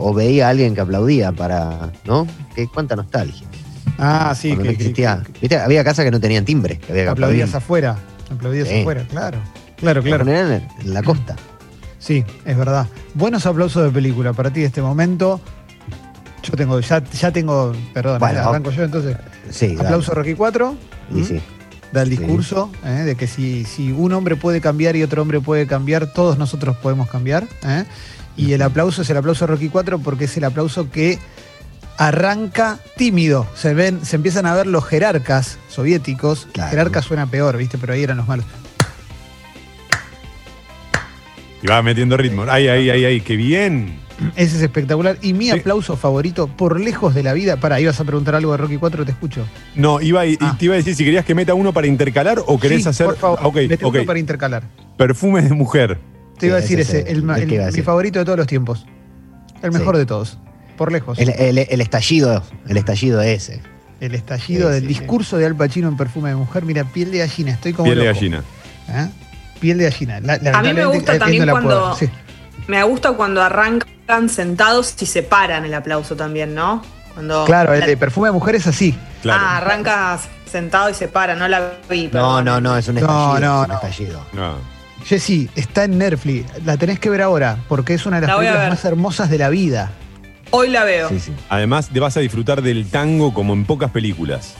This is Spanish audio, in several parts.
o veía a alguien que aplaudía para, ¿no? ¿Qué, cuánta nostalgia. Ah, sí, que, no que- existía. que- ¿Viste? Había casas que no tenían timbre. Que había aplaudías aplaudir. afuera. Aplaudías Sí. afuera, claro. Claro, claro. en- la costa. Sí, es verdad. Buenos aplausos de película para ti de este momento. Yo tengo, ya, ya tengo, perdón, Bueno. eh, arranco yo entonces. Sí. Aplauso Rocky 4. Y sí. Da el Sí. discurso ¿eh? de que si, si un hombre puede cambiar y otro hombre puede cambiar, todos nosotros podemos cambiar. ¿eh? Y el aplauso es el aplauso Rocky 4 porque es el aplauso que arranca tímido. Se ven, se empiezan a ver los jerarcas soviéticos. Claro. Jerarca suena peor, ¿viste? Pero ahí eran los malos. Y va metiendo ritmo. Ay, ay, ay, ay, qué bien. Ese es espectacular. Y mi Sí. aplauso favorito, por lejos de la vida. Para, ibas a preguntar algo de Rocky 4, te escucho. No, iba y, y Ah. te iba a decir si querías que meta uno para intercalar o querés Sí, hacer. Por favor, Ah, Ok, mete ok. uno para intercalar. Perfumes de mujer. Te iba a decir ese ese, es el, mi favorito de todos los tiempos. El mejor Sí. de todos. Por lejos. El, el- el estallido, el estallido ese. El estallido Sí, del sí, discurso de Al Pacino en Perfume de Mujer. Mira, piel de gallina, estoy como Piel de gallina. ¿Eh? Piel de gallina. La- A mí me gusta también no cuando-. Sí. Me gusta cuando arrancan sentados y se paran el aplauso también, ¿no? Cuando Claro, el de Perfume de Mujer es así. Claro. Ah, arrancas sentado y se para, no la vi. No, perdón. no, no, es un No, estallido. no, es un no. estallido. No. Jessy, está en Netflix. La tenés que ver ahora, porque es una de las La películas más hermosas de la vida. Hoy la veo. Sí, sí. Además, te vas a disfrutar del tango como en pocas películas.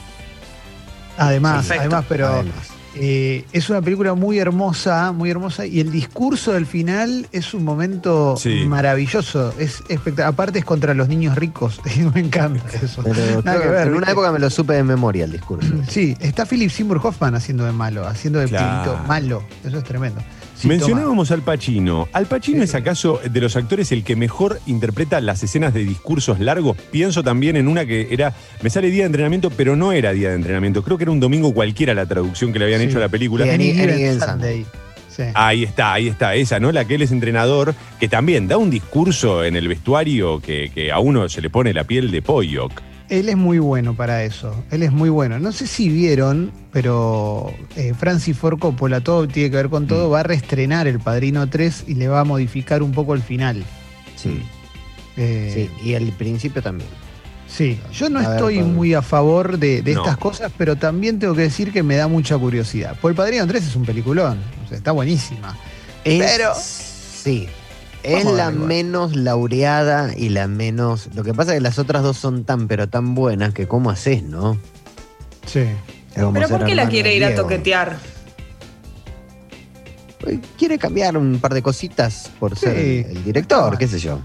Además, Perfecto. además, pero Además. Eh, es una película muy hermosa, muy hermosa. Y el discurso del final es un momento Sí. maravilloso. Es espectacular. Aparte es contra los niños ricos. Y me encanta eso. Pero Nada creo que que ver, en una época me lo supe de memoria el discurso. Sí, está Philip Seymour Hoffman haciendo de malo, haciendo de Claro. malo. Eso es tremendo. Sí, Mencionábamos al Pacino. ¿Al Pacino Sí. es acaso de los actores el que mejor interpreta las escenas de discursos largos? Pienso también en una que era, me sale día de entrenamiento, pero no era día de entrenamiento. Creo que era un domingo cualquiera la traducción que le habían Sí. hecho a la película. Sí. Ahí está, ahí está, esa, ¿no? La que él es entrenador, que también da un discurso en el vestuario que, que a uno se le pone la piel de pollo. Él es muy bueno para eso. Él es muy bueno. No sé si vieron, pero eh, Francis Ford Coppola, todo tiene que ver con todo, va a reestrenar El Padrino 3 y le va a modificar un poco el final. Sí, Eh, sí. Y el principio también. Sí. yo no A estoy muy a favor de, de No. estas cosas, pero también tengo que decir que me da mucha curiosidad. Pues El Padrino 3 es un peliculón, o sea, está buenísima. Es- Pero- Sí. Es la menos laureada y la menos. Lo que pasa es que las otras dos son tan, pero tan buenas que cómo haces, ¿no? Sí. Pero ¿por qué la quiere ir a toquetear? Quiere cambiar un par de cositas por ser Sí. el director, qué sé yo.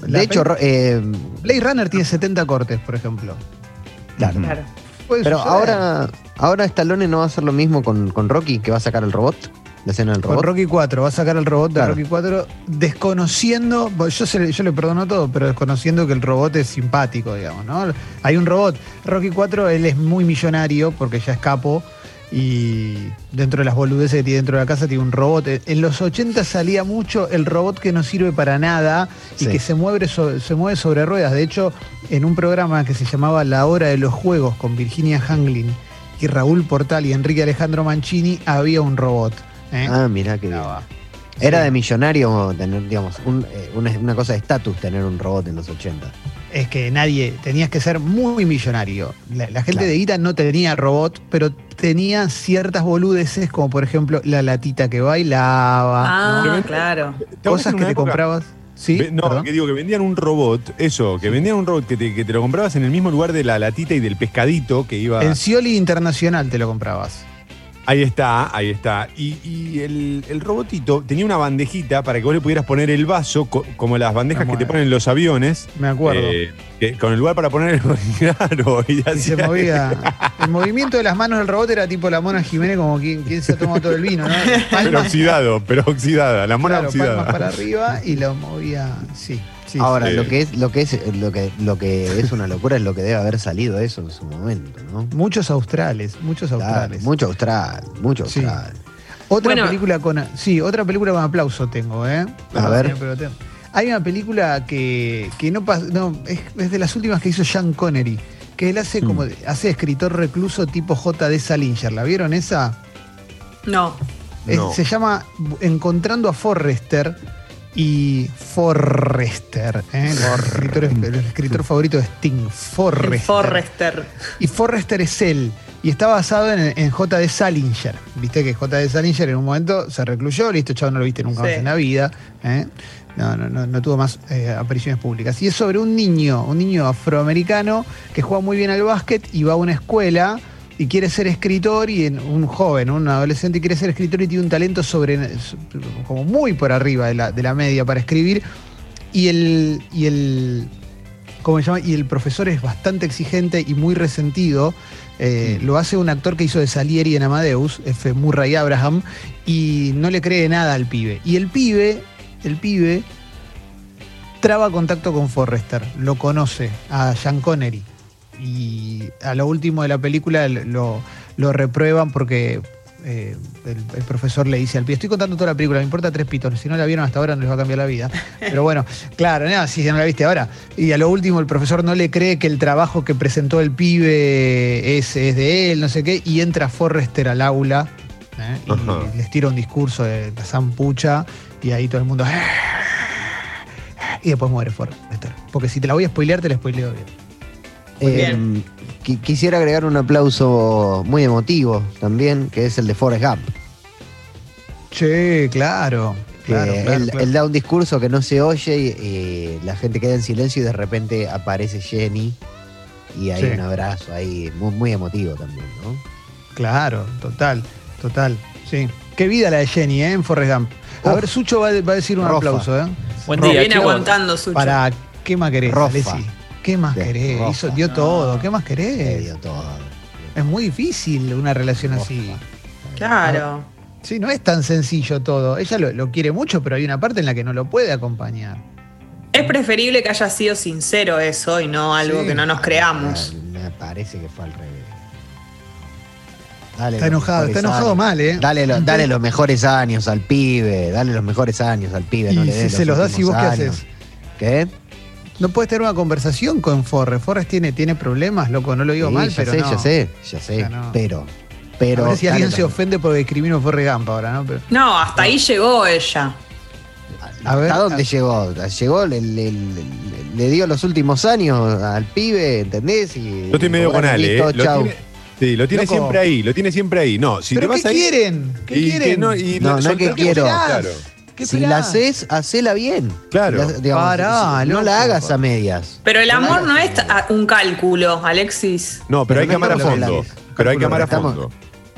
De hecho, eh, Blade Runner tiene 70 cortes, por ejemplo. claro. Claro. Pero suceder. ahora, ahora Stallone no va a hacer lo mismo con, con Rocky, que va a sacar el robot, la escena del Con robot. Rocky 4, va a sacar el robot de Claro. Rocky 4, desconociendo, bueno, yo, se- yo le perdono todo, pero desconociendo que el robot es simpático, digamos, ¿no? Hay un robot, Rocky 4, él es muy millonario porque ya es capo y dentro de las boludeces que tiene dentro de la casa tiene un robot. En los 80 salía mucho el robot que no sirve para nada y Sí. que se mueve, so- se mueve sobre ruedas. De hecho, en un programa que se llamaba La Hora de los Juegos con Virginia Hanglin y Raúl Portal y Enrique Alejandro Mancini, había un robot. ¿eh? Ah, mirá que. Era de millonario tener, digamos, un- eh, una, una cosa de estatus tener un robot en los 80. Es que nadie, tenías que ser muy millonario. La, la gente Claro. de Guita no tenía robot, pero tenía ciertas boludeces, como por ejemplo la latita que bailaba, Ah, ¿no? claro. ¿Te cosas que te época- comprabas. Sí, no, perdón. que digo que vendían un robot, eso, que vendían un robot que te, que te lo comprabas en el mismo lugar de la latita y del pescadito que iba. En Scioli Internacional te lo comprabas. Ahí está, ahí está. Y, y el, el robotito tenía una bandejita para que vos le pudieras poner el vaso, co- como las bandejas que te ponen los aviones. Me acuerdo. eh, con el lugar para poner el claro. Y, y se movía. El movimiento de las manos del robot era tipo la mona Jiménez, como quien, quien se ha tomado todo el vino, ¿no? Pero Palmas, oxidado, pero oxidada, la mona claro, palmas oxidada. para arriba y lo movía. Sí, sí. Ahora, sí. lo que es, lo que es, lo que, lo que es una locura es lo que debe haber salido eso en su momento, ¿no? Muchos australes, muchos Claro, australes. mucho austral, mucho Sí. austral. Otra Bueno. película con. Sí, otra película con aplauso tengo, ¿eh? A ver. Pero tengo- Hay una película que, que no pasa. No, es, es de las últimas que hizo Sean Connery. Que él hace como. hace escritor recluso tipo J.D. Salinger. ¿La vieron esa? No. Es- No. se llama Encontrando a Forrester. Y Forrester, ¿eh? el, escritor, el escritor favorito de Sting, Forrester. El Forrester. Y Forrester es él. Y está basado en, en J.D. Salinger. Viste que J.D. Salinger en un momento se recluyó, listo, chavo, no lo viste nunca más en la vida. ¿eh? No, no, no, no tuvo más eh, apariciones públicas. Y es sobre un niño, un niño afroamericano que juega muy bien al básquet y va a una escuela y quiere ser escritor y en- un joven, un adolescente quiere ser escritor y tiene un talento sobre como muy por arriba de la, de la media para escribir. Y el, y el ¿cómo se llama? Y el profesor es bastante exigente y muy resentido. Eh, Lo hace un actor que hizo de Salieri en Amadeus, F. Murray Abraham, y no le cree nada al pibe. Y el pibe, el pibe, traba contacto con Forrester, lo conoce, a Sean Connery. Y a lo último de la película lo, lo reprueban porque eh, el, el profesor le dice al pibe, estoy contando toda la película, me importa tres pitos, si no la vieron hasta ahora no les va a cambiar la vida. Pero bueno, claro, no, si no la viste ahora. Y a lo último el profesor no le cree que el trabajo que presentó el pibe es, es de él, no sé qué, y entra Forrester al aula ¿eh? y Ajá. les tira un discurso de la zampucha y ahí todo el mundo... Y después muere Forrester. Porque si te la voy a spoilear, te la spoileo bien. Eh, qui- quisiera agregar un aplauso muy emotivo también, que es el de Forrest Gump. Che, claro. Claro, claro, él, claro. él da un discurso que no se oye y, y la gente queda en silencio y de repente aparece Jenny y hay Sí. un abrazo ahí muy, muy emotivo también, ¿no? Claro, total, total. Sí. Qué vida la de Jenny, ¿eh? En Forrest Gump. A Uf. ver, Sucho va, va a decir un Rofa. aplauso, ¿eh? Buen Viene día, chicos. aguantando su Para, ¿qué más querés, Rofa. ¿Qué más De querés? Hizo, dio todo, ¿qué más querés? dio todo. Es muy difícil una relación así. Claro. Sí, no es tan sencillo todo. Ella lo, lo quiere mucho, pero hay una parte en la que no lo puede acompañar. Es preferible que haya sido sincero eso y no algo Sí. que no nos creamos. Me, me parece que fue al revés. Dale Está los enojado, está enojado años. mal, ¿eh? Dale, lo- dale los mejores años al pibe, dale los mejores años al pibe. no le si des se los das, ¿y vos qué haces? ¿Qué? No puedes tener una conversación con Forrest. Forrest tiene, tiene problemas, loco, no lo digo Sí, mal, ya pero sé, no. ya sé, ya sé, Ya no. pero, pero. a ver si dale alguien se ofende porque discrimino a Forrest Gump ahora, ¿no? Pero- No, hasta ahí llegó ella. A ver, ¿A dónde a- llegó? Llegó, le, le- le- le dio los últimos años al pibe, ¿entendés? Y Yo estoy medio con Ale, listo, ¿eh? Lo chau. tiene, sí, lo tiene Loco. siempre ahí, lo tiene siempre ahí. No, si ¿Pero te vas qué ahí. quieren? ¿Qué y que quieren? no, y No, no es que quiero. Claro. ¿Qué Si la haces, hacela bien. Claro. Si la- digamos, Pará, no loco. la hagas a medias. Pero el No amor no es un cálculo, Alexis. No, pero, hay que no amar a fondo. Pero hay que amar a Estamos- fondo.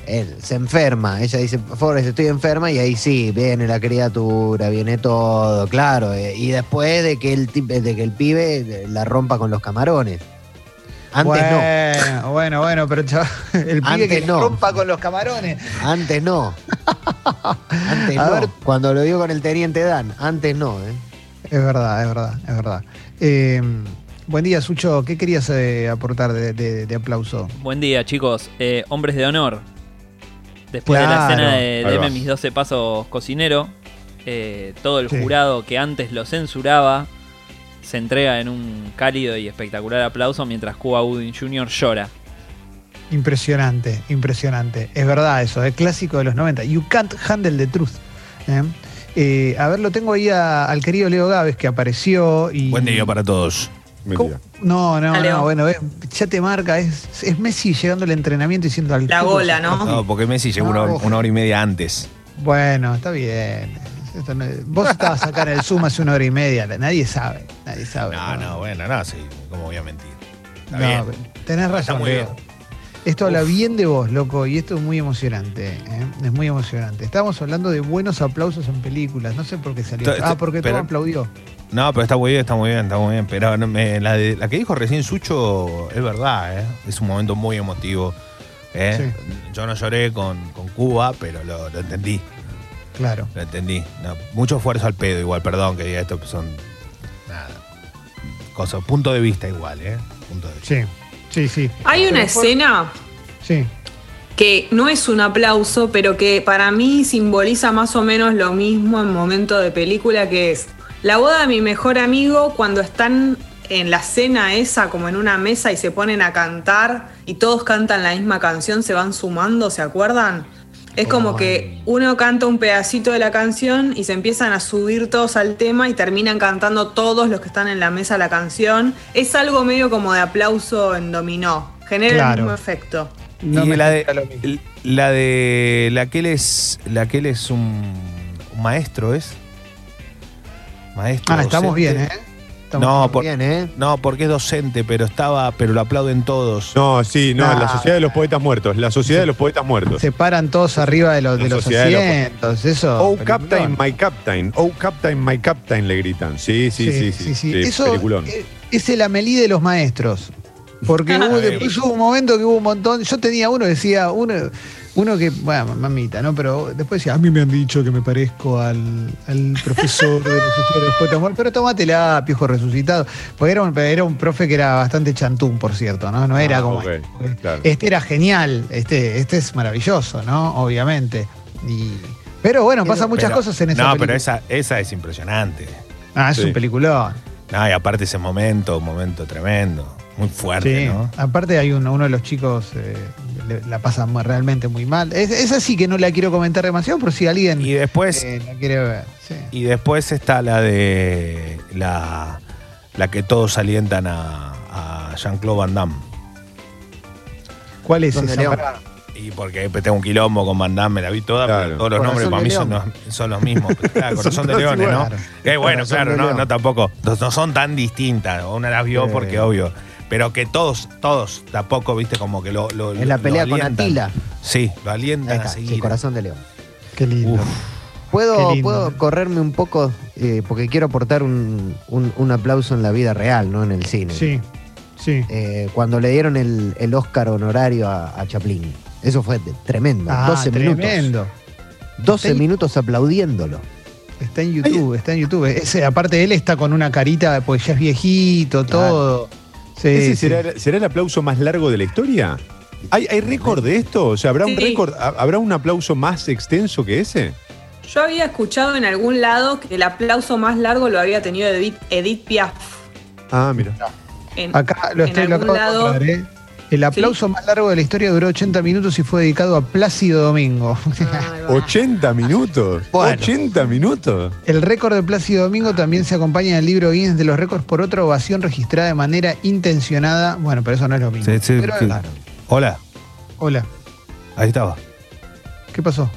Él se enferma, ella dice, Forrest, estoy enferma, y ahí sí, viene la criatura, viene todo, claro. eh, y después de que el, de que el pibe eh, la rompa con los camarones. Antes bueno, bueno, bueno, pero chaval, el pibe Antes que no. rompa con los camarones. no, antes no. Antes A no. ver. Cuando lo dio con el teniente Dan, antes no, ¿eh? Es verdad, es verdad, es verdad. Eh, buen día, Sucho. ¿Qué querías eh, aportar de, de- de aplauso? Buen día, chicos. Eh, hombres de honor. Después de la escena de Deme va. mis 12 pasos cocinero, eh, todo el Sí. jurado que antes lo censuraba se entrega en un cálido y espectacular aplauso mientras Cuba Gooding Jr. llora. Impresionante, impresionante. Es verdad eso, es clásico de los 90. You can't handle the truth. ¿eh? Eh, a ver, lo tengo ahí a- al querido Leo Gávez que apareció y. Buen día para todos. No, no, Dale, no, bueno, es- ya te marca, es, es Messi llegando al entrenamiento y diciendo al La gola, ¿no? No, porque Messi llegó una, una hora y media antes. Bueno, está bien. Esto no- vos estabas acá en el Zoom hace una hora y media, nadie sabe, nadie sabe. No, no, bueno, no, sí, ¿cómo voy a mentir? Está No, bien. tenés razón, Está muy Leo. bien. Esto habla bien de vos, loco, y esto es muy emocionante. ¿eh? Es muy emocionante. Estábamos hablando de buenos aplausos en películas. No sé por qué salió. Esto- Ah, porque pero- todo aplaudió. No, pero está muy bien, está muy bien, está muy bien. Pero no, me- la, de- la que dijo recién Sucho es verdad, ¿eh? Es un momento muy emotivo. ¿eh? Yo no lloré con, con Cuba, pero lo, lo entendí, Claro. lo entendí. No, mucho esfuerzo al pedo igual, perdón que diga esto, pues son... Nada. Cosas, punto de vista igual, ¿eh? Punto de vista. Sí, sí, sí. Hay una Pero por- escena Sí. que no es un aplauso, pero que para mí simboliza más o menos lo mismo en momento de película, que es la boda de mi mejor amigo cuando están en la cena esa, como en una mesa y se ponen a cantar y todos cantan la misma canción, se van sumando, ¿se acuerdan? Es como que uno canta un pedacito de la canción y se empiezan a subir todos al tema y terminan cantando todos los que están en la mesa la canción. Es algo medio como de aplauso en dominó. Genera Claro. el mismo efecto. No y me la de, gusta lo mismo. la de la que él es la que él es un, un maestro es maestro Ah, estamos bien, ¿eh? Estamos no por- Bien, ¿eh? no porque es docente pero estaba pero lo aplauden todos No, sí, no, Ah. la Sociedad de los Poetas Muertos. La Sociedad de los Poetas Muertos. Se paran todos arriba de los, de los sociedad de los- asientos, eso. Oh, peliculón. Captain, my Captain. Oh, Captain, my Captain, le gritan. Sí, sí, sí, sí. sí, Eso peliculón. es el Amelí de los maestros. Porque hubo, después hubo un momento que hubo un montón. Yo tenía uno, decía, uno, uno que, bueno, mamita, ¿no? Pero después decía, a mí me han dicho que me parezco al, al profesor de los de los pero tómatela, piojo resucitado. Porque era un, era un profe que era bastante chantún, por cierto, ¿no? No era Ah, como. ok, este. claro. Este era genial, este, este es maravilloso, ¿no? Obviamente. Y, pero bueno, pasan muchas Pero- cosas en esa no película. pero esa esa es impresionante Ah, es Sí. un peliculón. no, y aparte ese momento un momento tremendo muy fuerte Sí, no aparte hay uno, uno de los chicos eh, le- la pasa muy- realmente muy mal. Es, esa sí que no la quiero comentar demasiado, pero si alguien y después eh, la quiere ver. sí. Y después está la de la, la que todos alientan a, a Jean-Claude Van Damme. ¿Cuál es ¿Dónde, esa? Y porque tengo un quilombo con Van Damme, me la vi toda, Claro. pero todos los Corazón nombres para mí son los, son los mismos. Claro, Corazón de Leones, ¿no? Eh, bueno, Corazón claro, no, no tampoco. No, no son tan distintas. Una las vio Sí. porque obvio. Pero que todos, todos, tampoco, viste, como que lo. lo En la lo pelea con. Atila. Sí, lo alientan está, a sí, seguir. corazón de león. Qué lindo. Uf. ¿Puedo, Qué puedo correrme un poco? eh, porque quiero aportar un, un- un aplauso en la vida real, no en el cine. Sí, sí. Eh, cuando le dieron el, el Oscar honorario a, a Chaplin. Eso fue de- tremendo. Ah, 12 minutos. tremendo. 12 Está ahí. minutos aplaudiéndolo. Está en YouTube, está en YouTube. Ese, aparte él está con una carita, pues ya es viejito, Claro. Sí, ¿Ese sí. será, será el aplauso más largo de la historia? ¿Hay, hay récord de esto? O sea, ¿habrá un récord? ¿Ha- ¿Habrá un aplauso más extenso que ese? Yo había escuchado en algún lado que el aplauso más largo lo había tenido Edith, Edith Piaf. Ah, mira. En, Acá lo en estoy lo algún lado. encontrar, ¿eh? El aplauso más largo de la historia duró 80 minutos y fue dedicado a Plácido Domingo. Ay, va. 80 minutos. Bueno. 80 minutos. El récord de Plácido Domingo también se acompaña en el libro Guinness de los récords por otra ovación registrada de manera intencionada. Bueno, pero eso no es lo mismo. Sí, sí, Pero, sí. claro. Hola, Hola, ahí estaba. ¿qué pasó?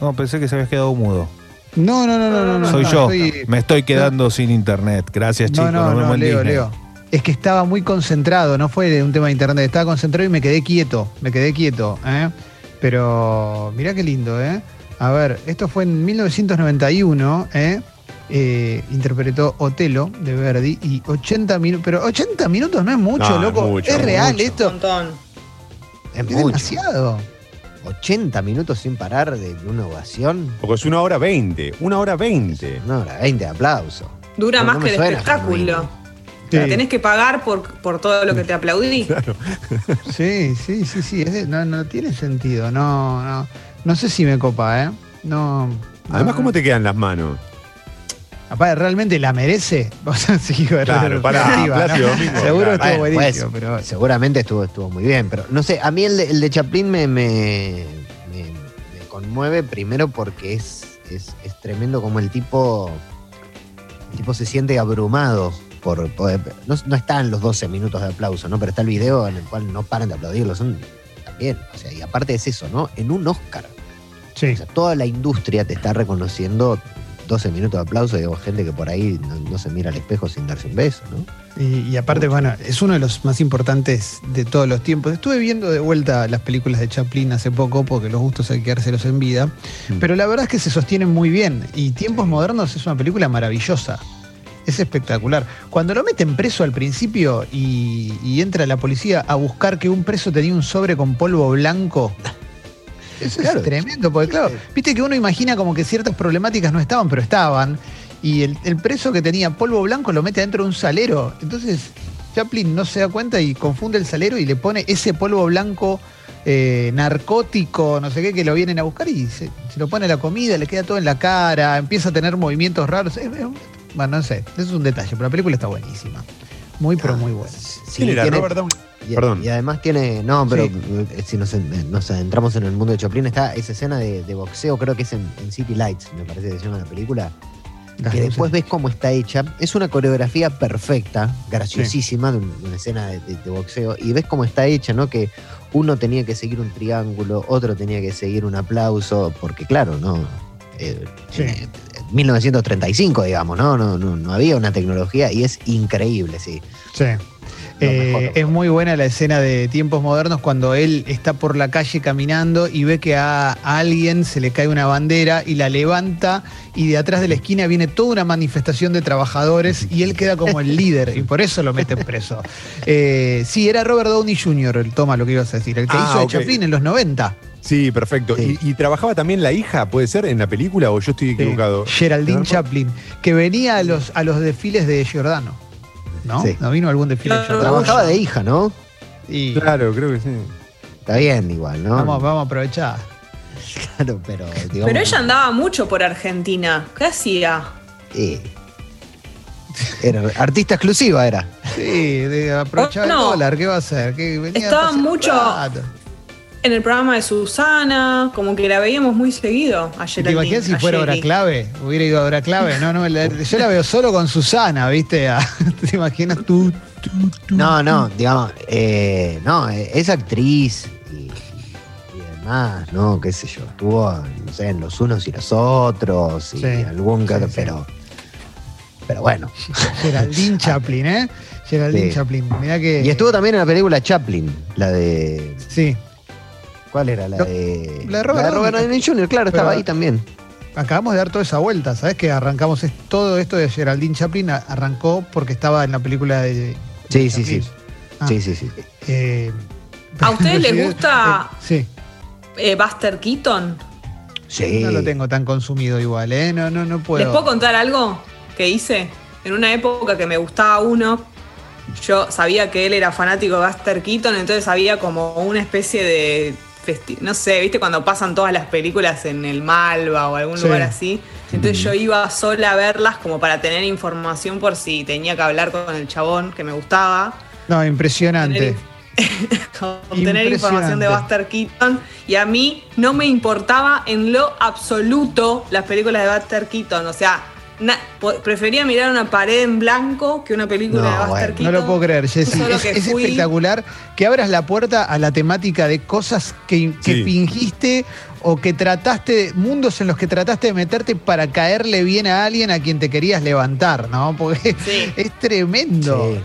No, pensé que se habías quedado mudo. No, no, no, no, no. no, Soy no, yo. estoy- Me estoy quedando sin internet. Gracias, No, chicos. no, Nos vemos no, en Leo, Disney. Leo. Es que estaba muy concentrado, no fue de un tema de internet, estaba concentrado y me quedé quieto, me quedé quieto, ¿eh? Pero mirá qué lindo, ¿eh? A ver, esto fue en 1991, ¿eh? Eh, interpretó Otelo de Verdi y 80 minutos, pero 80 minutos no es mucho, No, loco, mucho, es real mucho. Un esto, montón. Es demasiado. 80 minutos sin parar de una ovación. Porque es una hora 20. Una hora 20. Una hora 20 de aplauso. Dura No, más no que el espectáculo. Sí. La tenés que pagar por, por todo lo que te aplaudí. Sí, sí, sí, sí, es de- no, no tiene sentido, no, no, no sé si me copa, ¿eh? No. Además, no, ¿cómo te quedan las manos? Aparte, ¿realmente la merece? O sea, sí, Claro, Domingo, Seguro claro. estuvo buenísimo, pues, pero Seguramente estuvo, estuvo muy bien, pero no sé, a mí el de, el de Chaplin me, me, me- me conmueve primero porque es, es, es tremendo como el tipo, el tipo se siente abrumado por, no, no están los 12 minutos de aplauso, ¿no? Pero está el video en el cual no paran de aplaudirlo, son también, o sea, y aparte es eso, ¿no? En un Oscar. sí. O sea, toda la industria te está reconociendo 12 minutos de aplauso, digo, gente que por ahí no, no se mira al espejo sin darse un beso, ¿no? Y, y aparte, bueno, es uno de los más importantes de todos los tiempos. Estuve viendo de vuelta las películas de Chaplin hace poco, porque los gustos hay que dárselos en vida. Mm. Pero la verdad es que se sostienen muy bien. Y Tiempos Modernos es una película maravillosa. Es espectacular. Cuando lo meten preso al principio y, y entra la policía a buscar que un preso tenía un sobre con polvo blanco. Eso Claro. es tremendo, porque claro, viste que uno imagina como que ciertas problemáticas no estaban, pero estaban. Y el, el preso que tenía polvo blanco lo mete adentro de un salero. Entonces Chaplin no se da cuenta y confunde el salero y le pone ese polvo blanco eh, narcótico, no sé qué, que lo vienen a buscar y se, se lo pone a la comida, le queda todo en la cara, empieza a tener movimientos raros. Es- es- bueno, no sé, eso es un detalle, pero la película está buenísima. Muy, pero muy buena. Sí, ¿Quién era? tiene- Robert Downey. Y, Perdón. y además tiene. No, pero Sí. eh, si nos, en- nos adentramos en el mundo de Chaplin, está esa escena de, de boxeo, creo que es en, en City Lights, me parece que se llama la película. Las que luces. después ves cómo está hecha. Es una coreografía perfecta, graciosísima, de, un- de una escena de, boxeo. Y ves cómo está hecha, ¿no? Que uno tenía que seguir un triángulo, otro tenía que seguir un aplauso, porque claro, ¿no? Eh, Sí. 1935, digamos, ¿no? No, no, no había una tecnología y es increíble, sí. Sí. Eh, es muy buena la escena de tiempos modernos cuando él está por la calle caminando y ve que a, a alguien se le cae una bandera y la levanta y de atrás de la esquina viene toda una manifestación de trabajadores y él queda como el líder y por eso lo meten preso. Eh, sí, era Robert Downey Jr., el toma lo que ibas a decir, el que Ah, hizo de. Chaplin en los 90. Sí, perfecto. Sí. ¿Y, y trabajaba también la hija, puede ser, en la película o yo estoy equivocado? Geraldine ¿No? Chaplin, que venía a los, a los desfiles de Giordano. ¿No? Sí. ¿No vino algún desfile de. Giordano? Trabajaba de hija, ¿no? Y Claro, creo que sí. Está bien, igual, ¿no? vamos, vamos a aprovechar. Claro, pero. digamos, Pero ella andaba mucho por Argentina. ¿Qué hacía? eh, era artista exclusiva, era. Sí, de aprovechar Oh, no. el dólar, ¿qué va a hacer? Venía Estaba mucho-. En el programa de Susana, como que la veíamos muy seguido a ¿Te imaginas si fuera hora clave? Hubiera ido a hora clave. No, no, la- yo la veo solo con Susana, ¿viste? ¿Te imaginas tú? tú, tú, No, no, digamos, eh, no, eh, es actriz y, y demás, ¿no? ¿Qué sé yo? Estuvo, no sé, en los unos y los otros y Sí, algún que sí, pero. Pero bueno. Geraldine Chaplin, ¿eh? Geraldine Sí. Chaplin. Mirá que. Y estuvo también en la película Chaplin, la de. Sí. ¿Cuál era? La No, de. la de Robert Downey. Downey Jr., claro, estaba ahí también. Acabamos de dar toda esa vuelta, ¿sabes? Que arrancamos es- todo esto de Geraldine Chaplin arrancó porque estaba en la película de. Sí, de sí, sí. Ah, Sí, sí, sí. eh, ¿A ustedes les sí, gusta- eh, sí. Eh, Buster Keaton. Sí. No lo tengo tan consumido igual, ¿eh? No, no, no puedo. ¿Les puedo contar algo que hice? En una época que me gustaba uno, yo sabía que él era fanático de Buster Keaton, entonces había como una especie de. No sé, ¿viste? Cuando pasan todas las películas en el Malva o algún Sí. lugar así. Entonces yo iba sola a verlas como para tener información por si tenía que hablar con el chabón que me gustaba. No, impresionante. obtener información de. Buster Keaton y a mí no me importaba en lo absoluto las películas de Buster Keaton, o sea, na- prefería mirar una pared en blanco que una película No, de Buster bueno. No lo puedo creer, Jessy. Es, que es fui- espectacular que abras la puerta a la temática de cosas que, que Sí. fingiste o que trataste, mundos en los que trataste de meterte para caerle bien a alguien a quien te querías levantar, ¿no? Porque Sí. es tremendo. Sí.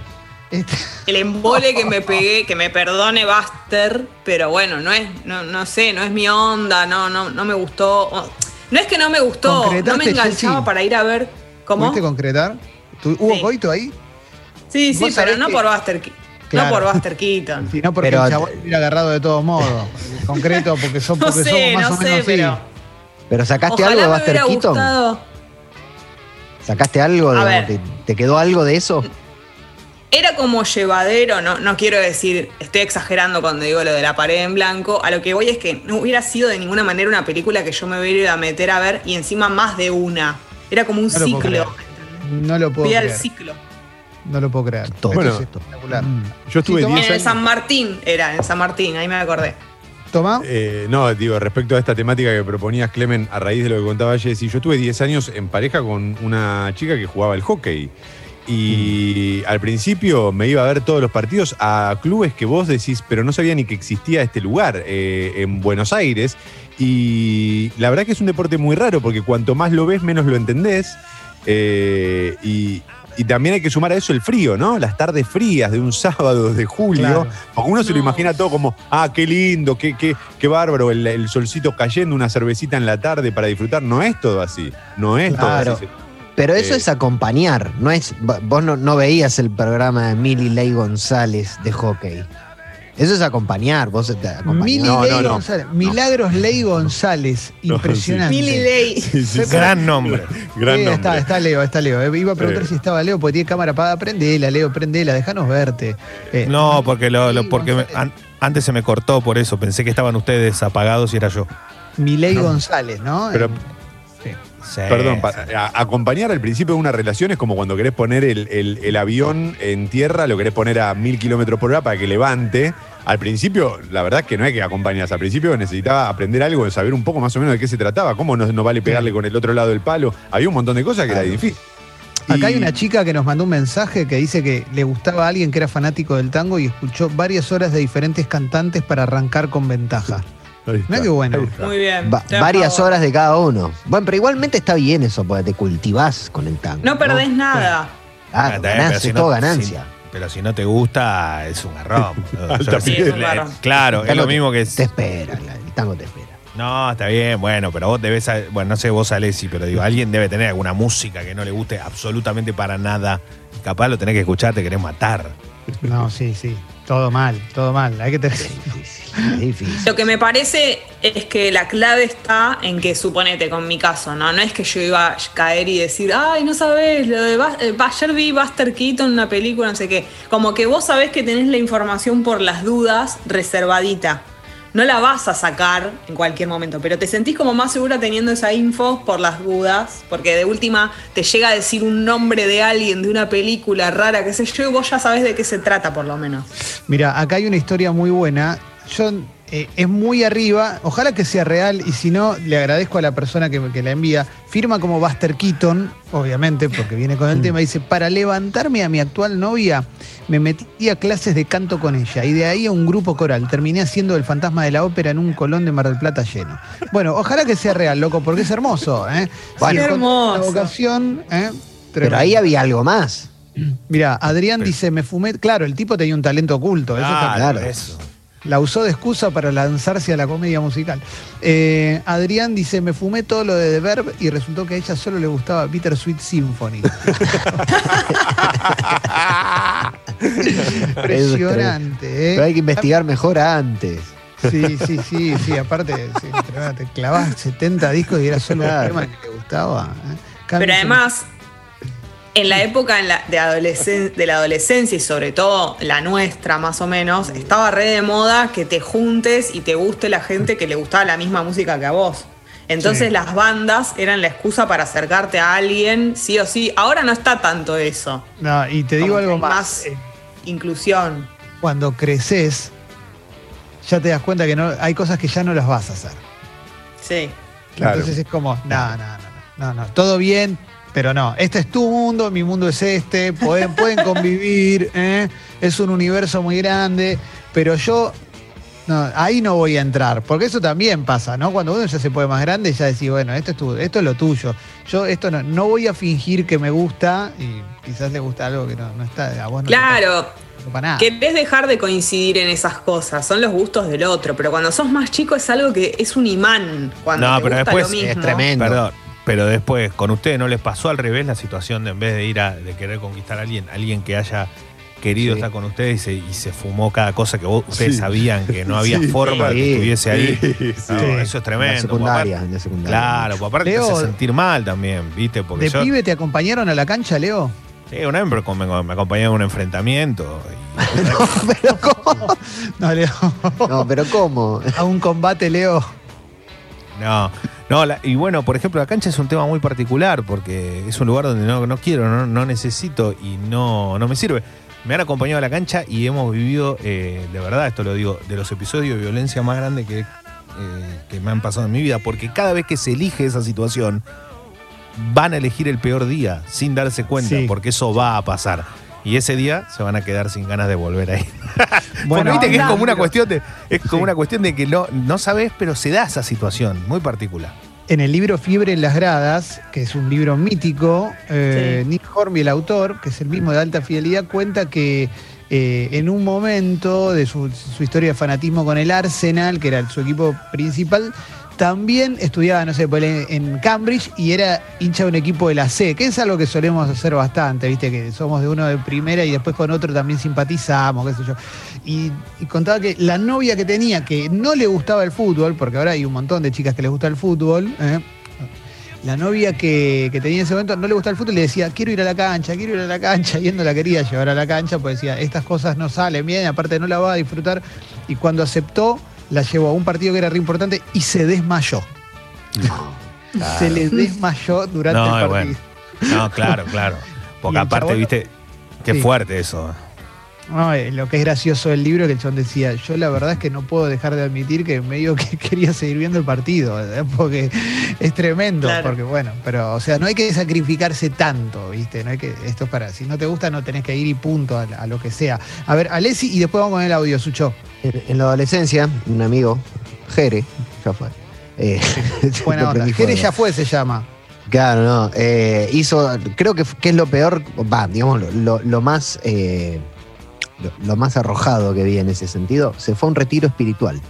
El embole que me pegué, que me perdone Buster, pero bueno, no es, no, no sé, no es mi onda, no, no, no me gustó. No es que no me gustó, no me enganchaba Jessy. para ir a ver cómo. ¿Pudiste concretar? ¿Tu- ¿Hubo Sí. coito ahí? Sí, sí, pero no que- por Buster Keaton. Claro. No por Buster Keaton. Si no, porque Pero- el chabón hubiera agarrado de todos modos. Concreto, porque, son, No porque sé, somos más no o sé, menos así. pero. Pero sacaste algo de Buster Keaton. gustado. ¿Sacaste algo? De- te, te quedó algo de eso? Era como llevadero, no, no quiero decir, estoy exagerando cuando digo lo de la pared en blanco. A lo que voy es que no hubiera sido de ninguna manera una película que yo me hubiera ido a meter a ver y encima más de una. Era como un No lo puedo ciclo. No lo puedo creer. ciclo. No lo puedo creer. Todo. Esto Bueno. es espectacular. Yo estuve Sí, Tomás. 10 En años. San Martín era, en San Martín, ahí me acordé. Toma. Eh, no, digo, respecto a esta temática que proponías, Clemen, a raíz de lo que contaba Jessy, yo estuve 10 años en pareja con una chica que jugaba el hockey. Y al principio me iba a ver todos los partidos a clubes que vos decís, pero no sabía ni que existía este lugar eh, en Buenos Aires. Y la verdad que es un deporte muy raro porque cuanto más lo ves, menos lo entendés. Eh, y, y también hay que sumar a eso el frío, ¿no? Las tardes frías de un sábado de julio. Claro. Porque uno se lo imagina todo como, ah, qué lindo, qué, qué, qué bárbaro, el, el solcito cayendo, una cervecita en la tarde para disfrutar. No es todo así. No es Claro. todo así. Pero eso Eh. es acompañar, no es. Vos no, no veías el programa de Milly Ley González de hockey. Eso es acompañar, vos te acompañás. Mili No, Ley no, no. González. Milagros Ley González. No, Impresionante. Mili Ley. Sí, sí, sí. Gran nombre. Gran Sí, nombre. Está, está Leo, está Leo. Eh, Iba a preguntar si estaba Leo, porque tiene cámara apagada. Prendela, Leo, prendela, déjanos verte. Eh, No, porque, lo, lo- Ley porque me- González. an- antes se me cortó por eso. Pensé que estaban ustedes apagados y era yo. Milei No. González, ¿no? Pero- sí. Perdón, pa- sí. a- acompañar al principio de una relación es como cuando querés poner el, el- el avión en tierra, lo querés poner a mil kilómetros por hora para que levante. Al principio, la verdad es que no hay que acompañarse. Al principio necesitaba aprender algo, saber un poco más o menos de qué se trataba, cómo no, no vale pegarle con el otro lado del palo. Había un montón de cosas que era difícil. Acá hay una chica que nos mandó un mensaje que dice que le gustaba a alguien que era fanático del tango y escuchó varias horas de diferentes cantantes para arrancar con ventaja. Mirá qué bueno. Muy bien. Va- varias favor. horas de cada uno. Bueno, pero igualmente está bien eso, porque te cultivás con el tango. No perdés nada. Ah, Ah, ganancia, si es no- todo ganancia. si- pero si no te gusta, es un garrón. piedra. le- Claro. claro, es lo mismo que. Te espera, el tango te espera. No, está bien, bueno, pero vos debes. Bueno, no sé vos, Alessi, pero digo, alguien debe tener alguna música que no le guste absolutamente para nada. Y capaz lo tenés que escuchar, te querés matar. No, sí, sí. Todo mal, todo mal. Hay que tener. Es difícil. Lo que me parece es que la clave está en que, suponete, con mi caso, ¿no? No es que yo iba a caer y decir, ay, no sabes, lo de Bas- eh, ayer vi Buster Keaton en una película, no sé qué. Como que vos sabés que tenés la información por las dudas reservadita. No la vas a sacar en cualquier momento, pero te sentís como más segura teniendo esa info por las dudas, porque de última te llega a decir un nombre de alguien de una película rara, qué sé yo, y vos ya sabés de qué se trata, por lo menos. Mira, acá hay una historia muy buena. Yo eh, es muy arriba. Ojalá que sea real y si no, le agradezco a la persona que, que la envía. Firma como Buster Keaton, obviamente, porque viene con el tema. Dice, para levantarme a mi actual novia, me metí a clases de canto con ella y de ahí a un grupo coral. Terminé haciendo el fantasma de la ópera en un colón de Mar del Plata lleno. Bueno, ojalá que sea real, loco, porque es hermoso. ¿eh? Bueno. Hermoso. La vocación, ¿eh? Pero ahí había algo más. Mira, Adrián dice, me fumé. Claro, el tipo tenía un talento oculto. eso está claro. eso. La usó de excusa para lanzarse a la comedia musical. Eh, Adrián dice, me fumé todo lo de The Verb y resultó que a ella solo le gustaba Bittersweet Symphony. Impresionante, Pero hay ¿eh? que investigar mejor antes. Sí, sí, sí, sí, aparte, sí, te clavás 70 discos y era solo un Claro. tema que le gustaba. ¿eh? Pero además, en la época en la- de, adolescen- de la adolescencia y sobre todo la nuestra más o menos, estaba re de moda que te juntes y te guste la gente que le gustaba la misma música que a vos. Entonces Sí. las bandas eran la excusa para acercarte a alguien, sí o sí. Ahora no está tanto eso. No, y te digo Como algo hay más. eh, Inclusión. Cuando creces, ya te das cuenta que no, hay cosas que ya no las vas a hacer. Sí. Claro. Entonces es como, no, no, no, no, no, no, todo bien, pero no, este es tu mundo, mi mundo es este, pueden, pueden convivir, ¿eh? es un universo muy grande, pero yo, no, ahí no voy a entrar, porque eso también pasa, ¿no? Cuando uno ya se puede más grande, ya decís, bueno, esto es, tu, esto es lo tuyo, yo esto no, no voy a fingir que me gusta y quizás le gusta algo que no, no está, a vos no te Claro, pasa para nada. Querés dejar de coincidir en esas cosas, son los gustos del otro, pero cuando sos más chico es algo que es un imán. Cuando No, te pero gusta después lo es mismo. tremendo. Perdón, pero después, con ustedes no les pasó al revés la situación de en vez de ir a de querer conquistar a alguien, alguien que haya querido Sí. estar con ustedes y se, y se fumó cada cosa que vos- ustedes Sí. sabían que no había Sí, forma de que estuviese ahí. Sí, sí. No, Sí. Eso es En la tremendo. secundaria, papá. en la secundaria. Claro, aparte te Leo, hace sentir mal también, ¿viste? Porque ¿De yo. pibe te acompañaron a la cancha, Leo? Sí, una vez me, me, acompañé a un enfrentamiento. y- pero ¿cómo? No, Leo. No, pero ¿cómo? a un combate, Leo. No, no, la- y bueno, por ejemplo, la cancha es un tema muy particular porque es un lugar donde no, no quiero, no, no necesito y no, no me sirve. Me han acompañado a la cancha y hemos vivido, eh, de verdad, esto lo digo, de los episodios de violencia más grandes que, eh, que me han pasado en mi vida, porque cada vez que se elige esa situación, van a elegir el peor día sin darse cuenta, Sí. porque eso va a pasar. Y ese día se van a quedar sin ganas de volver ahí. Bueno, Porque viste que es como una cuestión de, es como Sí. una cuestión de que no, no sabes, pero se da esa situación, muy particular. En el libro Fiebre en las Gradas, que es un libro mítico, eh, Sí. Nick Hornby, el autor, que es el mismo de alta fidelidad, cuenta que eh, en un momento de su, su historia de fanatismo con el Arsenal, que era su equipo principal, también estudiaba, no sé, en Cambridge y era hincha de un equipo de la C, que es algo que solemos hacer bastante, viste, que somos de uno de primera y después con otro también simpatizamos, qué sé yo. Y, contaba que la novia que tenía, que no le gustaba el fútbol, porque ahora hay un montón de chicas que les gusta el fútbol, ¿eh? la novia que, que tenía en ese momento no le gustaba el fútbol y le decía, quiero ir a la cancha, quiero ir a la cancha, y él no la quería llevar a la cancha, pues decía, estas cosas no salen bien, aparte no la va a disfrutar. Y cuando aceptó, la llevó a un partido que era re importante y se desmayó. se le desmayó durante No, el partido. bueno. No, claro, claro. Porque aparte, chabón- viste, qué Sí. fuerte eso. No, eh, lo que es gracioso del libro es que el chabón decía, yo la verdad es que no puedo dejar de admitir que medio que quería seguir viendo el partido, ¿eh? porque es tremendo, Claro. porque bueno, pero o sea, no hay que sacrificarse tanto, ¿viste? No hay que, esto es para, si no te gusta no tenés que ir y punto a, a lo que sea. A ver, Alessi y después vamos con el audio, Sucho. En, en la adolescencia, un amigo, Jere, ya fue. eh, Buena onda. fuego. ya fue, se llama. Claro, no. eh, hizo, creo que, que es lo peor, va, digamos, lo, lo- lo más eh, lo, lo más arrojado que vi en ese sentido. Se fue a un retiro espiritual,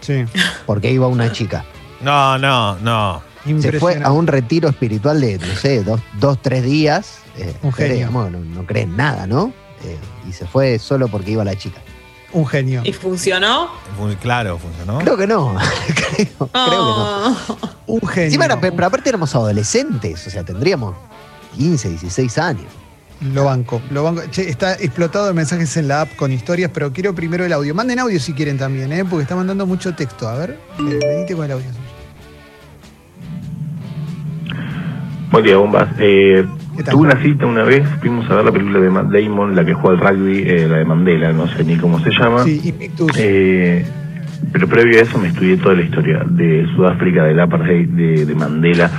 Sí. porque iba una chica. No, no, no. Se fue a un retiro espiritual de, no sé, dos, dos tres días. eh, Un Jere, genio. digamos, no, no cree en nada, ¿no? Eh, y se fue solo porque iba la chica. Un genio. ¿Y funcionó? Muy claro, funcionó. Creo que no. creo, creo que no. Oh. Un genio. Encima era- pero aparte éramos adolescentes, o sea, tendríamos 15, 16 años. Lo banco, lo banco. Che, está explotado de mensajes en la app con historias, pero quiero primero el audio. Manden audio si quieren también, ¿eh? porque está mandando mucho texto. A ver, eh, venite con el audio. Buen día, bombas. Eh. Tuve una cita una vez, fuimos a ver la película de Matt Damon, la que juega al rugby, eh, la de Mandela, no sé ni cómo se llama. Sí, Invictus. Eh, pero previo a eso me estudié toda la historia de Sudáfrica, del apartheid, de, de Mandela,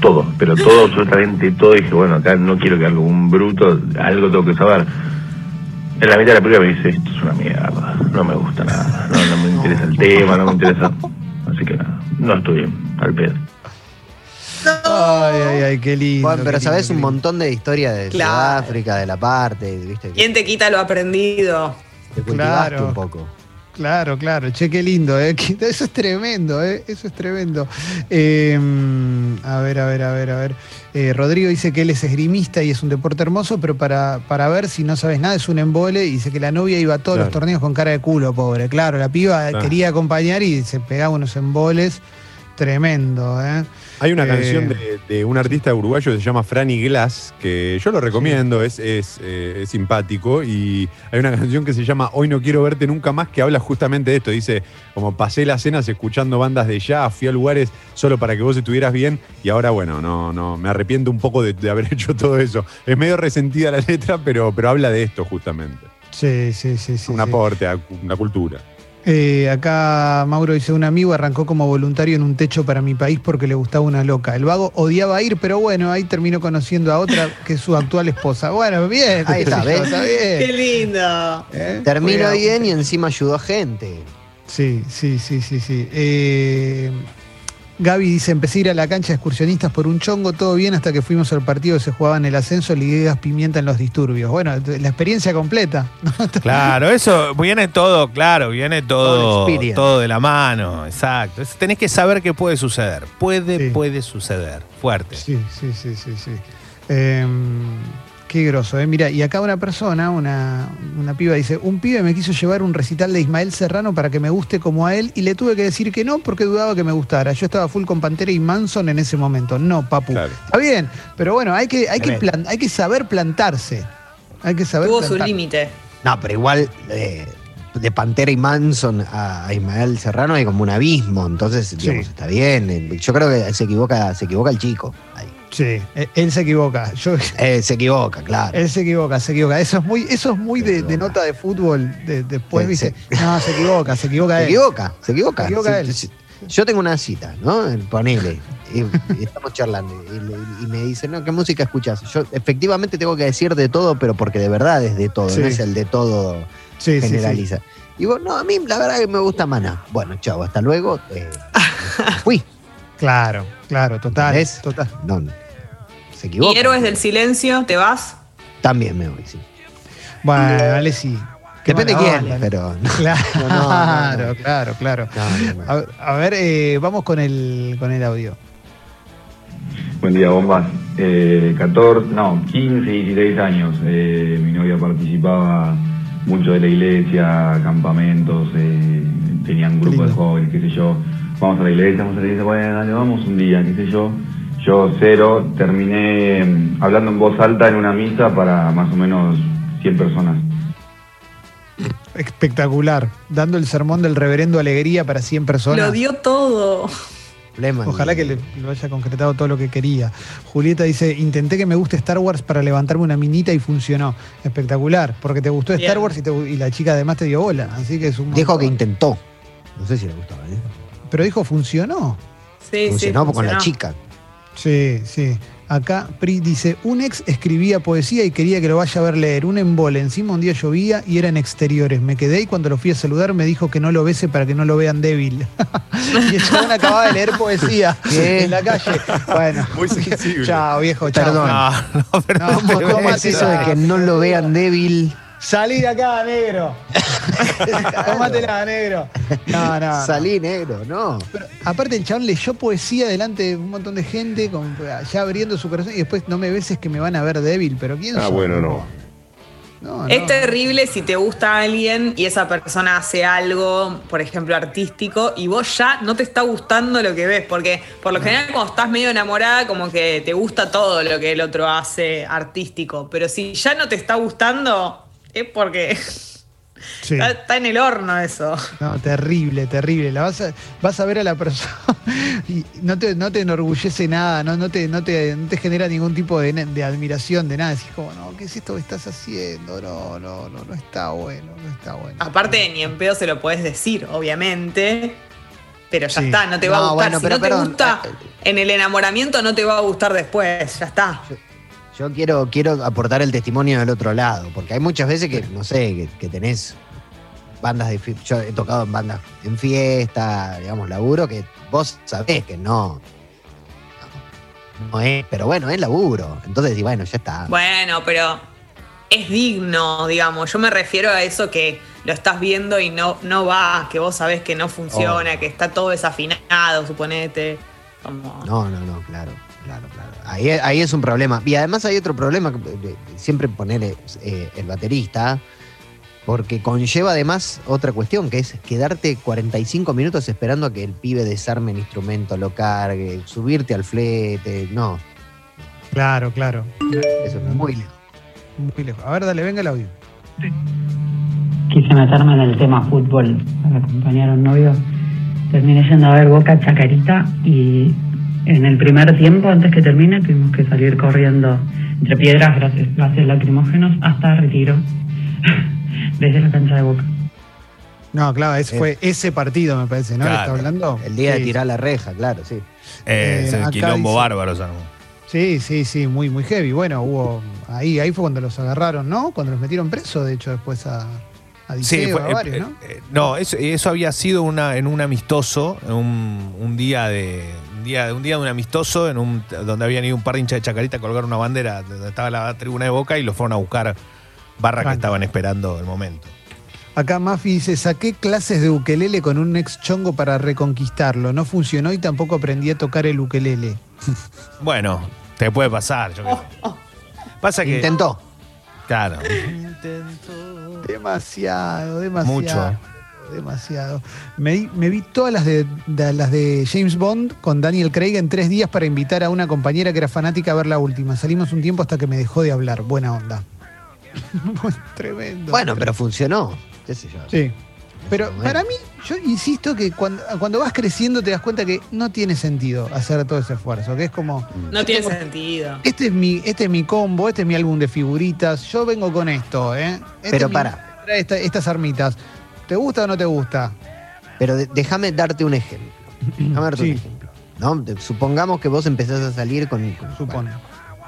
todo, pero todo, absolutamente todo. Y dije, bueno, acá no quiero quedar como un bruto, algo tengo que saber. En la mitad de la película me dice, esto es una mierda, no me gusta nada, no, no me interesa el tema, no me interesa. Así que nada, no estudié, al pedo. Ay, ay, ay, qué lindo. Bueno, pero qué sabes un montón de historias de Claro. Sudáfrica, de la parte, ¿viste? ¿Quién te quita lo aprendido? Te cultivaste Claro. un poco. Claro, claro. Che, qué lindo, ¿eh? Eso es tremendo, ¿eh? Eso es tremendo. Eh, a ver, a ver, a ver, a ver. Eh, Rodrigo dice que él es esgrimista y es un deporte hermoso, pero para, para ver si no sabes nada es un embole y dice que la novia iba a todos los torneos con cara de culo, pobre. Claro, la piba Claro. quería acompañar y se pegaba unos emboles. Tremendo, ¿eh? Hay una Eh, canción de, de un artista uruguayo que se llama Franny Glass, que yo lo recomiendo, es, es, eh, es simpático. Y hay una canción que se llama Hoy no quiero verte nunca más, que habla justamente de esto. Dice, como pasé las cenas escuchando bandas de jazz, fui a lugares solo para que vos estuvieras bien, y ahora, bueno, no, no, me arrepiento un poco de, de haber hecho todo eso. Es medio resentida la letra, pero, pero habla de esto justamente. Sí, sí, sí, sí. un sí. aporte a cu- la cultura. Eh, acá Mauro dice, un amigo arrancó como voluntario en un techo para mi país porque le gustaba una loca. El vago odiaba ir, pero bueno, ahí terminó conociendo a otra que es su actual esposa. Bueno, bien. Ahí qué está, ¿ves? está ¡Qué bien. lindo! ¿Eh? Terminó bien y encima ayudó a gente. Sí, sí, sí, sí, sí. Eh, Gaby dice, empecé a ir a la cancha de excursionistas por un chongo, todo bien hasta que fuimos al partido que se jugaba en el ascenso, liguegas pimienta en los disturbios. Bueno, la experiencia completa. Claro, eso viene todo, claro, viene todo, todo de la mano, exacto. Tenés que saber qué puede suceder. Puede, Sí. puede suceder. Fuerte. Sí, sí, sí, sí, sí. Em, qué groso, ¿eh? Mira, y acá una persona, una, una piba dice, un pibe me quiso llevar un recital de Ismael Serrano para que me guste como a él y le tuve que decir que no porque dudaba que me gustara. Yo estaba full con Pantera y Manson en ese momento. No, papu. Claro. Está bien, pero bueno, hay que, hay que, plan- hay que saber plantarse. Hay que saber Tuvo su límite. No, pero igual eh, de Pantera y Manson a, a Ismael Serrano hay como un abismo, entonces digamos, Sí. está bien. Eh, Yo creo que se equivoca, se equivoca el chico. Sí, eh, él se equivoca. Yo, Eh, se equivoca, claro. Él se equivoca, se equivoca. Eso es muy, eso es muy de, nota de fútbol. de- después Sí, dice, no, se equivoca, se equivoca Se él. equivoca, se equivoca. Se equivoca él. Yo tengo una cita, ¿no? Ponele. Y, y estamos charlando. Y, me dice, no, ¿qué música escuchas? Yo efectivamente tengo que decir de todo, pero porque de verdad es de todo, Sí. no es el de todo generaliza. Y vos, no, a mí la verdad que me gusta Maná. Bueno, chao, hasta luego. Eh, fui. Claro, claro, total. ¿Ves? total. No, no. se equivoca. ¿Y Héroes del Silencio? ¿Te vas? También me voy, sí. Bueno, dale sí. Qué Depende quién, ¿no? pero. no, Claro, No, no, no, no. claro, claro. no, no. A, a ver, eh, vamos con el, con el audio. Buen día, bombas. Eh, 14, no, 15, 16 años. Eh, mi novia participaba mucho de la iglesia, campamentos, eh, tenían un grupo de jóvenes, qué sé yo. Vamos a la iglesia, vamos a la iglesia, bueno, dale, vamos un día, qué sé yo. Yo cero, terminé mm, hablando en voz alta en una misa para más o menos 100 personas. Espectacular. Dando el sermón del reverendo Alegría para 100 personas. Lo dio todo. Ojalá que le, lo haya concretado todo lo que quería. Julieta dice, intenté que me guste Star Wars para levantarme una minita y funcionó. Espectacular, porque te gustó Star. Wars y, te- y la chica además te dio bola. Así que es un Dijo que intentó. No sé si le gustaba. ¿eh? Pero dijo, funcionó. Sí, Funcionó sí, con la chica. Sí, sí. Acá Pri dice, un ex escribía poesía y quería que lo vaya a ver leer. Un embole, encima un día llovía y era en exteriores. Me quedé y cuando lo fui a saludar me dijo que no lo bese para que no lo vean débil. y el chabón acababa de leer poesía ¿Qué? en la calle. Bueno, Muy sensible. chao viejo, chao. Perdón. No, no, pero No, ¿Cómo, pero cómo es es eso de que no lo vean débil? Salí de acá, negro. Tómatela, negro. No, no. no. Salí negro, no. Pero, aparte el chabón leyó poesía delante de un montón de gente, con, ya abriendo su corazón, y después no me beses que me van a ver débil, pero ¿quién Ah, bueno, no. No, no. Es terrible si te gusta alguien y esa persona hace algo, por ejemplo, artístico, y vos ya no te está gustando lo que ves, porque por lo general cuando estás medio enamorada, como que te gusta todo lo que el otro hace artístico, pero si ya no te está gustando, es porque Sí. está, está en el horno eso. No, terrible, terrible. La vas a, vas a ver a la persona y no te, no te enorgullece nada, no, no, te, no, te, no te genera ningún tipo de, de admiración, de nada. Decís como, no, ¿qué es esto que estás haciendo? No, no, no, no está bueno, no está bueno. Aparte, ni en pedo se lo puedes decir, obviamente. Pero ya Sí. está, no te va a gustar. bueno, si pero no te perdón, gusta eh, en el enamoramiento, no te va a gustar después. Ya está. Yo quiero, quiero aportar el testimonio del otro lado, porque hay muchas veces que, no sé, que, que tenés bandas de... Yo he tocado en bandas en fiesta, digamos, laburo, que vos sabés que no... No es, pero bueno, es laburo. Entonces, y bueno, ya está. Bueno, pero es digno, digamos. Yo me refiero a eso que lo estás viendo y no, no va, que vos sabés que no funciona, que está todo desafinado, suponete. Como- No, no, no, claro, claro, claro. Ahí, ahí es un problema. Y además hay otro problema, que, siempre poner eh, el baterista, porque conlleva además otra cuestión, que es quedarte 45 minutos esperando a que el pibe desarme el instrumento, lo cargue, subirte al flete. No, Claro, claro. eso es muy lejos. Muy lejos. A ver, dale, venga el audio. quise meterme en el tema fútbol para acompañar a un novio. Terminé yendo a ver Boca Chacarita y en el primer tiempo, antes que termine, tuvimos que salir corriendo entre piedras, gracias, gases lacrimógenos, hasta Retiro, desde la cancha de Boca. No, claro, ese Eh. fue ese partido, me parece, ¿no? ¿Le Claro. está hablando? El día de Sí. tirar la reja, claro, sí. Eh, Eh, es el acá quilombo dice- bárbaro, se. Sí, sí, sí, muy, muy heavy. Bueno, hubo. Ahí, ahí fue cuando los agarraron, ¿no? Cuando los metieron presos, de hecho, después a, a Diceo, fue- a varios, eh, ¿no? eh, no, eso, eso había sido una, en un amistoso, en un, un día de. Un día, un día de un amistoso en un, donde habían ido un par de hinchas de Chacarita a colgar una bandera donde estaba la tribuna de Boca y los fueron a buscar barra que estaban esperando el momento. Acá Mafi dice, saqué clases de ukelele con un ex chongo para reconquistarlo. No funcionó y tampoco aprendí a tocar el ukelele. Bueno, te puede pasar, yo qué sé. Pasa que. Intentó. Claro. Demasiado, demasiado. Mucho. Demasiado. Me, di- me vi todas las de, de- las de James Bond con Daniel Craig en tres días para invitar a una compañera que era fanática a ver la última. Salimos un tiempo hasta que me dejó de hablar. Buena onda. Tremendo. Bueno, pero funcionó. qué sé yo. Sí. Pero para mí, yo insisto que cuando, cuando vas creciendo te das cuenta que no tiene sentido hacer todo ese esfuerzo, que es como, No tiene sentido. este es mi, este es mi combo, este es mi álbum de figuritas, yo vengo con esto, ¿eh? Este Pero es mi- esta- estas armitas. ¿Te gusta o no te gusta? Pero de- déjame darte un ejemplo. Déjame darte Sí. un ejemplo. Supongamos que vos empezás a salir con. con- Supone.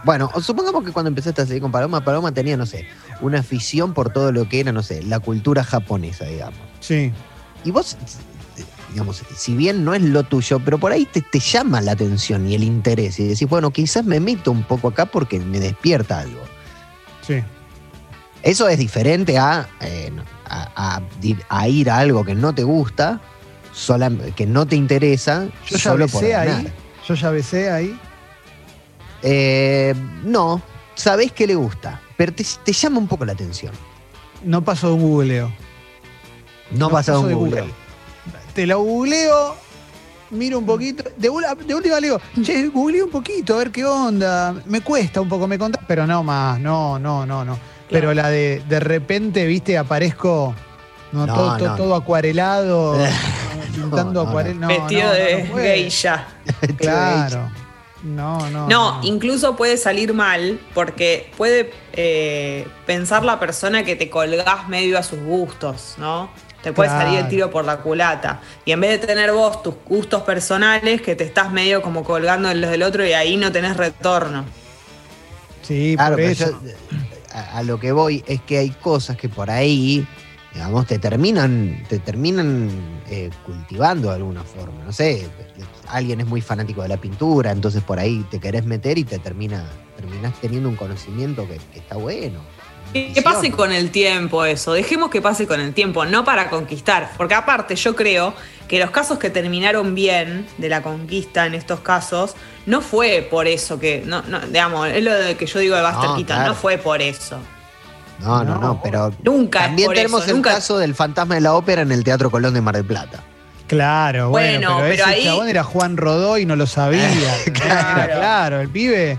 Bueno, supongamos que cuando empezaste a salir con Paloma, Paloma tenía, no sé, una afición por todo lo que era, no sé, la cultura japonesa, digamos. Sí. Y vos, digamos, si bien no es lo tuyo, pero por ahí te, te llama la atención y el interés. Y decís, bueno, quizás me meto un poco acá porque me despierta algo. Sí. Eso es diferente a, eh, a, a di- a ir a algo que no te gusta, sola- que no te interesa, Yo ya solo besé ahí. Yo ya besé ahí. Eh, no, sabés que le gusta, pero te, te llama un poco la atención. No paso de un googleo. No, No paso un de Google. Te la googleo, miro un poquito. De, una- de última le digo, che, googleé un poquito, a ver qué onda. Me cuesta un poco, me contás, pero no más, no, no, no, no. Pero la de de repente, viste, aparezco no, No, todo, todo- no. todo acuarelado, pintando no, acuarela. No, Vestido no, no, de no puede. geisha. Claro. No, no. No, incluso puede salir mal porque puede eh, pensar la persona que te colgás medio a sus gustos, ¿no? Te puede salir el tiro por la culata. Y en vez de tener vos tus gustos personales, que te estás medio como colgando en los del otro y ahí no tenés retorno. Sí, Claro, por pero eso. yo, a, lo que voy es que hay cosas que por ahí, digamos, te terminan, te terminan eh, cultivando de alguna forma. No sé, alguien es muy fanático de la pintura, entonces por ahí te querés meter y te termina, terminás teniendo un conocimiento que está bueno. Que pase con el tiempo eso, dejemos que pase con el tiempo, no para conquistar, porque aparte yo creo que los casos que terminaron bien de la conquista en estos casos, no fue por eso que, no, no, digamos, es lo de que yo digo de Buster No, Keaton, claro. no fue por eso. No, no, No. no, pero Nunca también tenemos eso, el nunca- caso del fantasma de la ópera en el Teatro Colón de Mar del Plata. Claro, bueno, Bueno, pero, pero ese ahí- chabón era Juan Rodó y no lo sabía. claro. Claro. claro, el pibe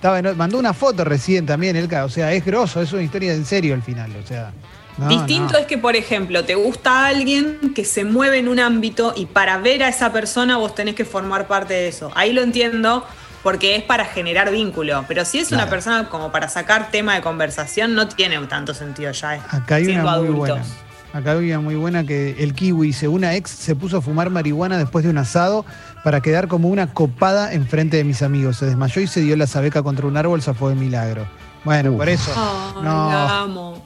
estaba en- mandó una foto recién también, el, ca- o sea, es grosso, es una historia en serio al final, o sea. no, Distinto no. es que, por ejemplo, te gusta alguien que se mueve en un ámbito y para ver a esa persona vos tenés que formar parte de eso. Ahí lo entiendo porque es para generar vínculo, pero si es una persona como para sacar tema de conversación, no tiene tanto sentido ya. eh, Acá hay siendo una muy adultos. buena. Acá hay una muy buena que el kiwi dice, una ex se puso a fumar marihuana después de un asado para quedar como una copada enfrente de mis amigos. Se desmayó y se dio la sabeca contra un árbol, se fue de milagro. Bueno, Uf. por eso. Ay, No. la amo.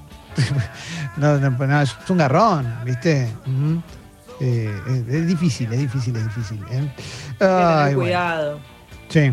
No, no, no, es un garrón, ¿viste? Eh, es, es difícil, es difícil, es difícil. ¿eh? Hay que tener Ay, bueno. cuidado. Sí.